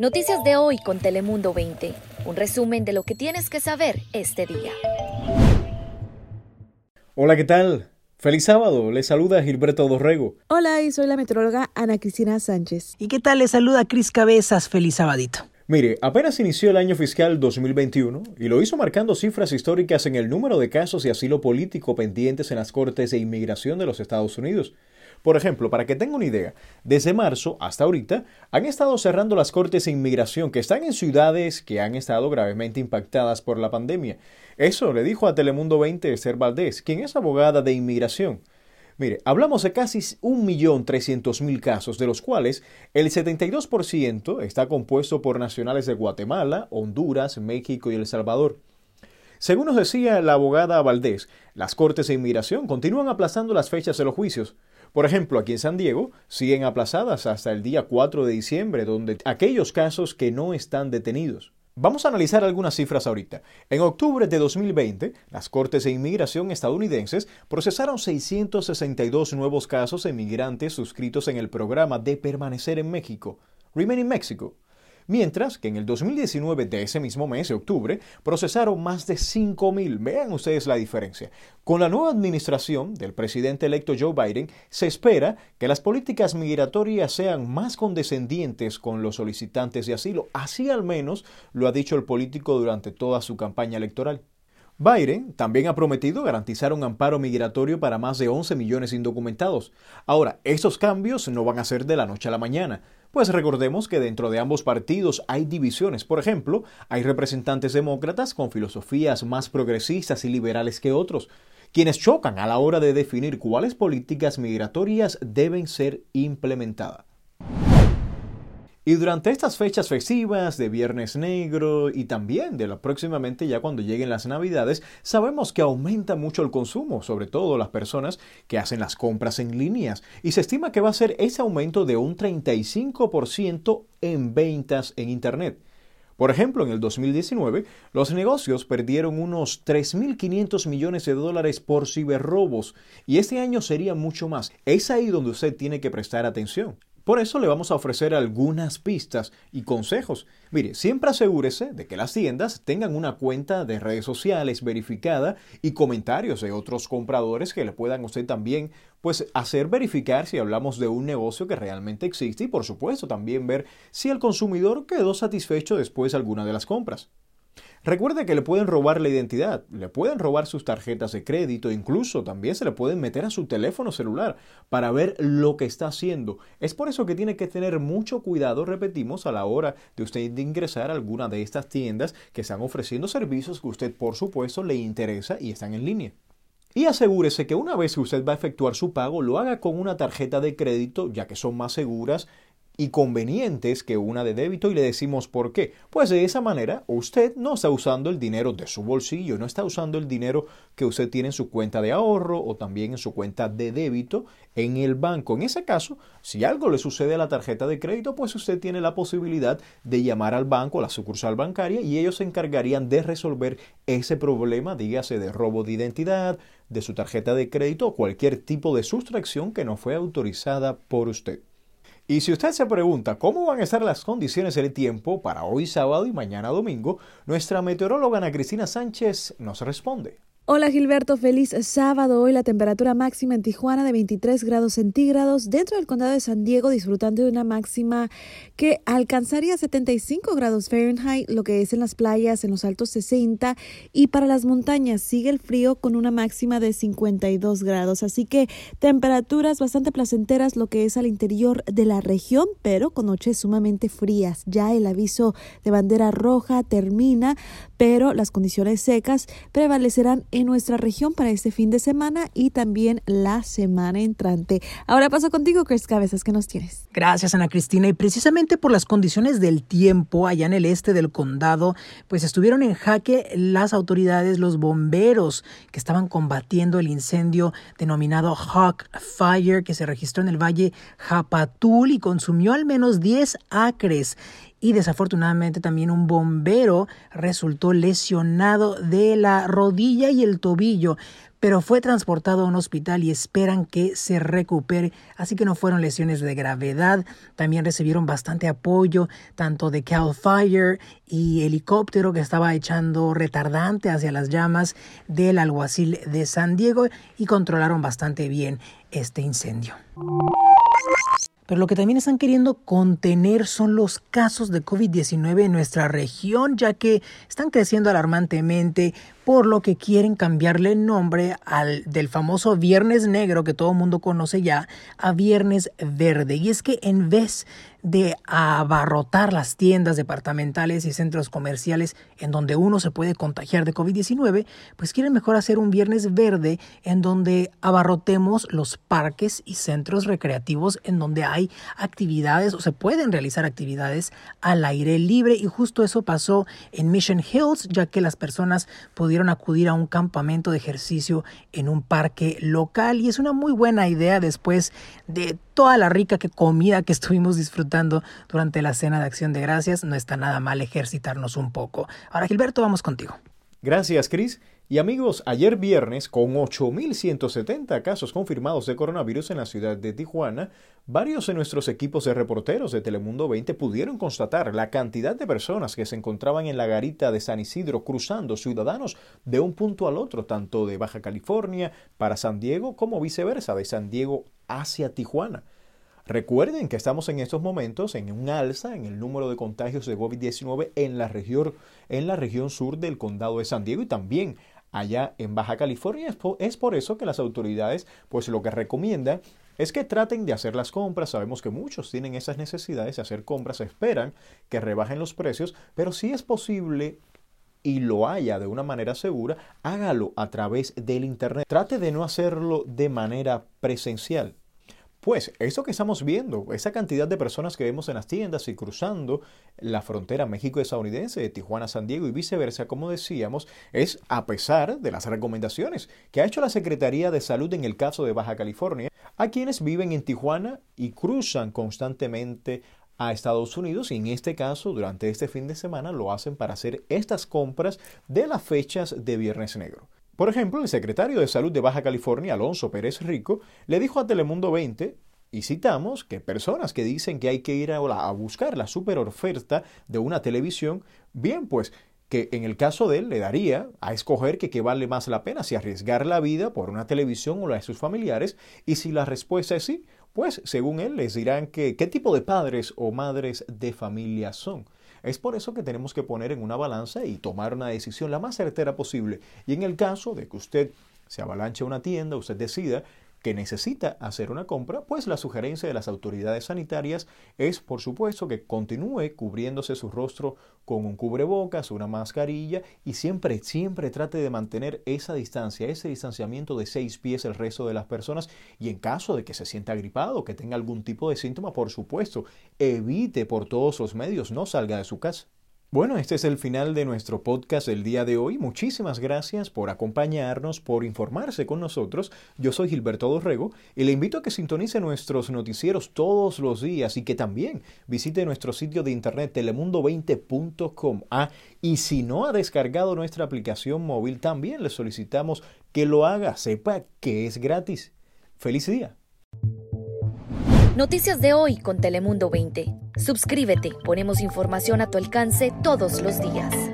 Noticias de hoy con Telemundo 20. Un resumen de lo que tienes que saber este día. Hola, ¿qué tal? Feliz sábado, les saluda Gilberto Dorrego. Hola, y soy la meteoróloga Ana Cristina Sánchez. ¿Y qué tal? Les saluda Cris Cabezas. Feliz sabadito. Mire, apenas inició el año fiscal 2021 y lo hizo marcando cifras históricas en el número de casos de asilo político pendientes en las Cortes de Inmigración de los Estados Unidos. Por ejemplo, para que tenga una idea, desde marzo hasta ahorita han estado cerrando las cortes de inmigración que están en ciudades que han estado gravemente impactadas por la pandemia. Eso le dijo a Telemundo 20 Esther Valdés, quien es abogada de inmigración. Mire, hablamos de casi 1.300.000 casos, de los cuales el 72% está compuesto por nacionales de Guatemala, Honduras, México y El Salvador. Según nos decía la abogada Valdés, las cortes de inmigración continúan aplazando las fechas de los juicios. Por ejemplo, aquí en San Diego siguen aplazadas hasta el día 4 de diciembre, donde aquellos casos que no están detenidos. Vamos a analizar algunas cifras ahorita. En octubre de 2020, las Cortes de Inmigración estadounidenses procesaron 662 nuevos casos de inmigrantes suscritos en el programa de permanecer en México, Remain in Mexico, Mientras que en el 2019 de ese mismo mes, de octubre, procesaron más de 5.000. Vean ustedes la diferencia. Con la nueva administración del presidente electo Joe Biden, se espera que las políticas migratorias sean más condescendientes con los solicitantes de asilo. Así al menos lo ha dicho el político durante toda su campaña electoral. Biden también ha prometido garantizar un amparo migratorio para más de 11 millones indocumentados. Ahora, estos cambios no van a ser de la noche a la mañana. Pues recordemos que dentro de ambos partidos hay divisiones. Por ejemplo, hay representantes demócratas con filosofías más progresistas y liberales que otros, quienes chocan a la hora de definir cuáles políticas migratorias deben ser implementadas. Y durante estas fechas festivas de Viernes Negro y también de lo próximamente ya cuando lleguen las Navidades, sabemos que aumenta mucho el consumo, sobre todo las personas que hacen las compras en líneas, y se estima que va a ser ese aumento de un 35% en ventas en Internet. Por ejemplo, en el 2019, los negocios perdieron unos 3.500 millones de dólares por ciberrobos y este año sería mucho más. Es ahí donde usted tiene que prestar atención. Por eso le vamos a ofrecer algunas pistas y consejos. Mire, siempre asegúrese de que las tiendas tengan una cuenta de redes sociales verificada y comentarios de otros compradores que le puedan usted también pues hacer verificar si hablamos de un negocio que realmente existe y por supuesto también ver si el consumidor quedó satisfecho después de alguna de las compras. Recuerde que le pueden robar la identidad, le pueden robar sus tarjetas de crédito, incluso también se le pueden meter a su teléfono celular para ver lo que está haciendo. Es por eso que tiene que tener mucho cuidado, repetimos, a la hora de usted ingresar a alguna de estas tiendas que están ofreciendo servicios que usted por supuesto le interesa y están en línea. Y asegúrese que una vez que usted va a efectuar su pago, lo haga con una tarjeta de crédito, ya que son más seguras y convenientes que una de débito y le decimos por qué. Pues de esa manera usted no está usando el dinero de su bolsillo, no está usando el dinero que usted tiene en su cuenta de ahorro o también en su cuenta de débito en el banco. En ese caso, si algo le sucede a la tarjeta de crédito, pues usted tiene la posibilidad de llamar al banco, a la sucursal bancaria y ellos se encargarían de resolver ese problema, dígase de robo de identidad, de su tarjeta de crédito o cualquier tipo de sustracción que no fue autorizada por usted. Y si usted se pregunta cómo van a estar las condiciones del tiempo para hoy sábado y mañana domingo, nuestra meteoróloga Ana Cristina Sánchez nos responde. Hola Gilberto, feliz sábado. Hoy la temperatura máxima en Tijuana de 23 grados centígrados, dentro del condado de San Diego disfrutando de una máxima que alcanzaría 75 grados Fahrenheit, lo que es en las playas en los altos 60 y para las montañas sigue el frío con una máxima de 52 grados, así que temperaturas bastante placenteras lo que es al interior de la región, pero con noches sumamente frías. Ya el aviso de bandera roja termina, pero las condiciones secas prevalecerán en nuestra región para este fin de semana y también la semana entrante. Ahora paso contigo, Chris Cabezas, ¿qué nos tienes? Gracias, Ana Cristina. Y precisamente por las condiciones del tiempo allá en el este del condado, pues estuvieron en jaque las autoridades, los bomberos que estaban combatiendo el incendio denominado Hawk Fire que se registró en el valle Japatul y consumió al menos 10 acres y desafortunadamente también un bombero resultó lesionado de la rodilla y el tobillo pero fue transportado a un hospital y esperan que se recupere, así que no fueron lesiones de gravedad. También recibieron bastante apoyo, tanto de Cal Fire y helicóptero que estaba echando retardante hacia las llamas del alguacil de San Diego y controlaron bastante bien este incendio. Pero lo que también están queriendo contener son los casos de COVID-19 en nuestra región, ya que están creciendo alarmantemente, por lo que quieren cambiarle el nombre al del famoso Viernes Negro que todo el mundo conoce ya a Viernes Verde. Y es que en vez de abarrotar las tiendas departamentales y centros comerciales en donde uno se puede contagiar de COVID-19, pues quieren mejor hacer un viernes verde en donde abarrotemos los parques y centros recreativos en donde hay actividades o se pueden realizar actividades al aire libre y justo eso pasó en Mission Hills ya que las personas pudieron acudir a un campamento de ejercicio en un parque local y es una muy buena idea después de toda la rica comida que estuvimos disfrutando durante la cena de acción de gracias, no está nada mal ejercitarnos un poco. Ahora, Gilberto, vamos contigo. Gracias, Cris. Y amigos, ayer viernes, con 8.170 casos confirmados de coronavirus en la ciudad de Tijuana, varios de nuestros equipos de reporteros de Telemundo 20 pudieron constatar la cantidad de personas que se encontraban en la garita de San Isidro cruzando ciudadanos de un punto al otro, tanto de Baja California para San Diego como viceversa, de San Diego hacia Tijuana. Recuerden que estamos en estos momentos en un alza en el número de contagios de COVID-19 en la región en la región sur del condado de San Diego y también allá en Baja California. Es por, eso que las autoridades pues lo que recomiendan es que traten de hacer las compras. Sabemos que muchos tienen esas necesidades de hacer compras, esperan que rebajen los precios, pero si es posible y lo haya de una manera segura, hágalo a través del Internet. Trate de no hacerlo de manera presencial. Pues eso que estamos viendo, esa cantidad de personas que vemos en las tiendas y cruzando la frontera México-estadounidense de Tijuana San Diego y viceversa, como decíamos, es a pesar de las recomendaciones que ha hecho la Secretaría de Salud en el caso de Baja California a quienes viven en Tijuana y cruzan constantemente a Estados Unidos y en este caso durante este fin de semana lo hacen para hacer estas compras de las fechas de Viernes Negro. Por ejemplo, el secretario de Salud de Baja California, Alonso Pérez Rico, le dijo a Telemundo 20, y citamos, que personas que dicen que hay que ir a, a buscar la super oferta de una televisión, bien, pues que en el caso de él le daría a escoger que qué vale más la pena, si arriesgar la vida por una televisión o la de sus familiares, y si la respuesta es sí, pues según él les dirán que qué tipo de padres o madres de familia son. Es por eso que tenemos que poner en una balanza y tomar una decisión la más certera posible. Y en el caso de que usted se avalanche a una tienda, usted decida que necesita hacer una compra, pues la sugerencia de las autoridades sanitarias es, por supuesto, que continúe cubriéndose su rostro con un cubrebocas, una mascarilla y siempre, siempre trate de mantener esa distancia, ese distanciamiento de seis pies el resto de las personas y en caso de que se sienta gripado, que tenga algún tipo de síntoma, por supuesto, evite por todos los medios, no salga de su casa. Bueno, este es el final de nuestro podcast del día de hoy. Muchísimas gracias por acompañarnos, por informarse con nosotros. Yo soy Gilberto Dorrego y le invito a que sintonice nuestros noticieros todos los días y que también visite nuestro sitio de internet telemundo20.com. Ah, y si no ha descargado nuestra aplicación móvil, también le solicitamos que lo haga. Sepa que es gratis. ¡Feliz día! Noticias de hoy con Telemundo 20. Suscríbete, ponemos información a tu alcance todos los días.